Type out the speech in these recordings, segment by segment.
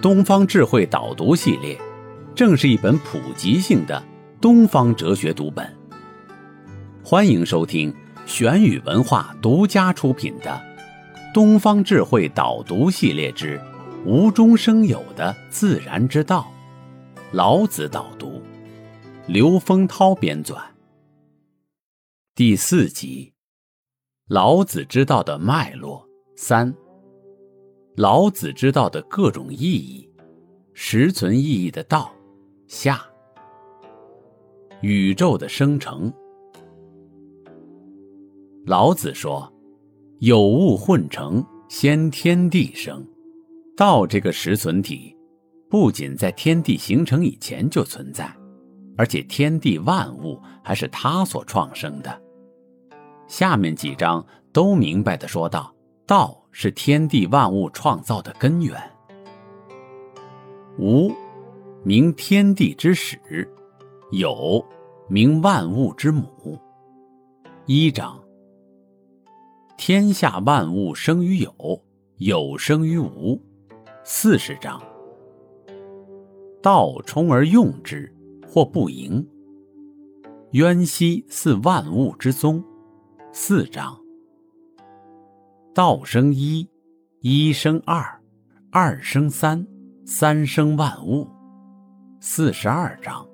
东方智慧导读系列，正是一本普及性的东方哲学读本。欢迎收听。玄宇文化独家出品的《东方智慧导读系列之无中生有的自然之道》，老子导读，刘丰涛编纂。第四集：老子之道的脉络三。老子之道的各种意义，实存意义的道下。宇宙的生成。老子说：“有物混成，先天地生。道这个实存体，不仅在天地形成以前就存在，而且天地万物还是他所创生的。”下面几章都明白的说道：“道是天地万物创造的根源。无，名天地之始；有，名万物之母。”一章。天下万物生于有，有生于无。四十章。道冲而用之，或不盈。渊兮似万物之宗。四章。道生一，一生二，二生三，三生万物。四十二章。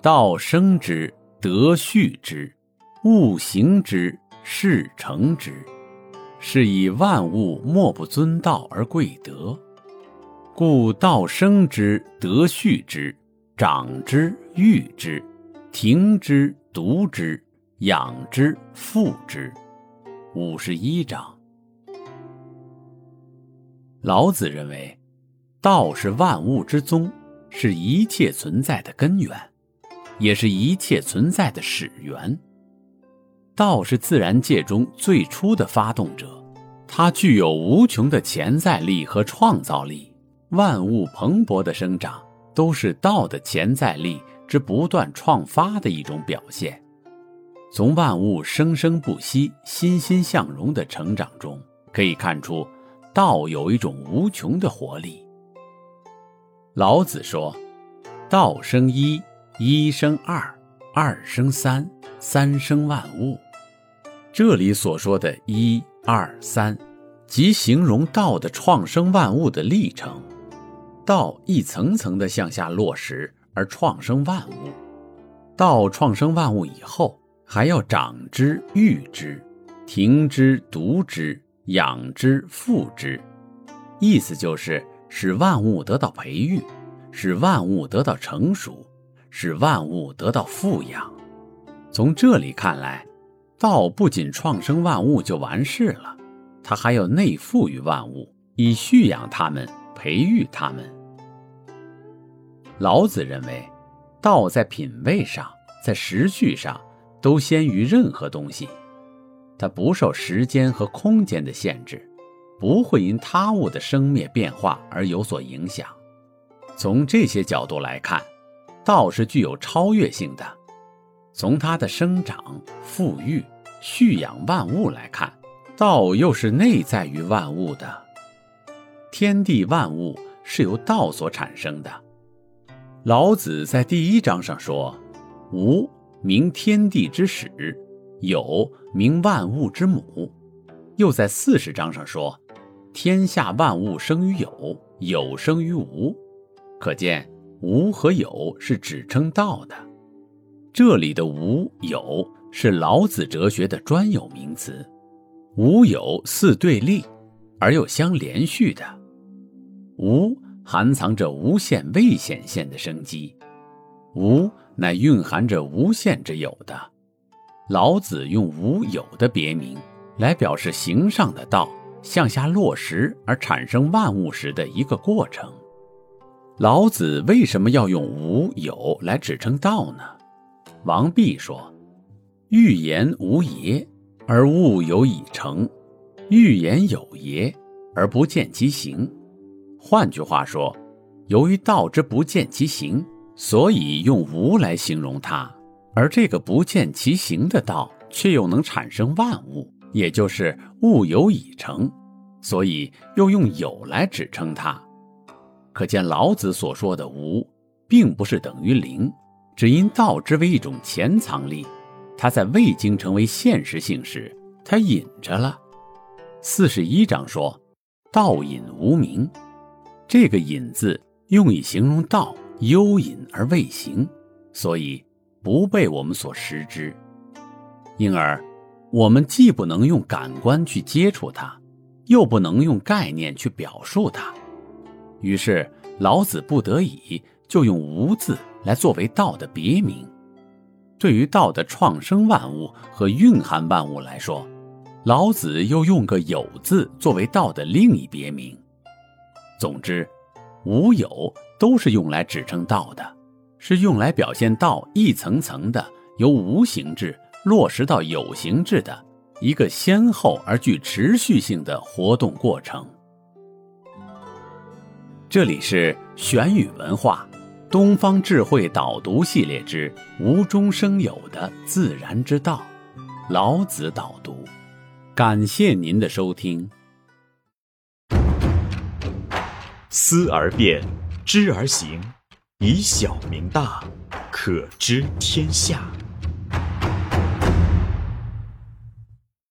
道生之，德畜之，物行之。事成之，是以万物莫不尊道而贵德，故道生之，德畜之，长之，育之，庭之，独之，养之，复之。五十一章。老子认为，道是万物之宗，是一切存在的根源，也是一切存在的始源。道是自然界中最初的发动者，它具有无穷的潜在力和创造力。万物蓬勃的生长，都是道的潜在力之不断创发的一种表现。从万物生生不息、欣欣向荣的成长中，可以看出，道有一种无穷的活力。老子说：“道生一，一生二，二生三，三生万物。”这里所说的一二三，即形容道的创生万物的历程。道一层层的向下落实而创生万物，道创生万物以后，还要长之、育之、停之、独之、养之、复之。意思就是使万物得到培育，使万物得到成熟，使万物得到富养。从这里看来。道不仅创生万物就完事了，它还要内附于万物，以蓄养它们、培育它们。老子认为，道在品味上、在时序上都先于任何东西，它不受时间和空间的限制，不会因他物的生灭变化而有所影响。从这些角度来看，道是具有超越性的。从它的生长、富裕、蓄养万物来看，道又是内在于万物的。天地万物是由道所产生的。老子在第一章上说：“无名天地之始，有名万物之母。”又在四十章上说：“天下万物生于有，有生于无。”可见无和有是指称道的。这里的无有是老子哲学的专有名词，无有似对立，而又相连续的。无含藏着无限未显现的生机，无乃蕴含着无限之有的。老子用无有的别名来表示形上的道向下落实而产生万物时的一个过程。老子为什么要用无有来指称道呢？王弼说：“欲言无也，而物有以成；欲言有也，而不见其形。”换句话说，由于道之不见其形，所以用无来形容它；而这个不见其形的道，却又能产生万物，也就是物有以成，所以又用有来指称它。可见老子所说的无，并不是等于零，只因道之为一种潜藏力，它在未经成为现实性时，它隐着了。四十一章说：“道隐无名。”这个隐字用以形容道幽隐而未形，所以不被我们所识之。因而，我们既不能用感官去接触它，又不能用概念去表述它。于是，老子不得已就用“无”字来作为道的别名。对于道的创生万物和蕴含万物来说，老子又用个“有”字作为道的另一别名。总之，无有都是用来指称道的，是用来表现道一层层的由无形质落实到有形质的一个先后而具持续性的活动过程。这里是玄宇文化东方智慧导读系列之无中生有的自然之道，老子导读。感谢您的收听。思而变，知而行，以小明大，可知天下。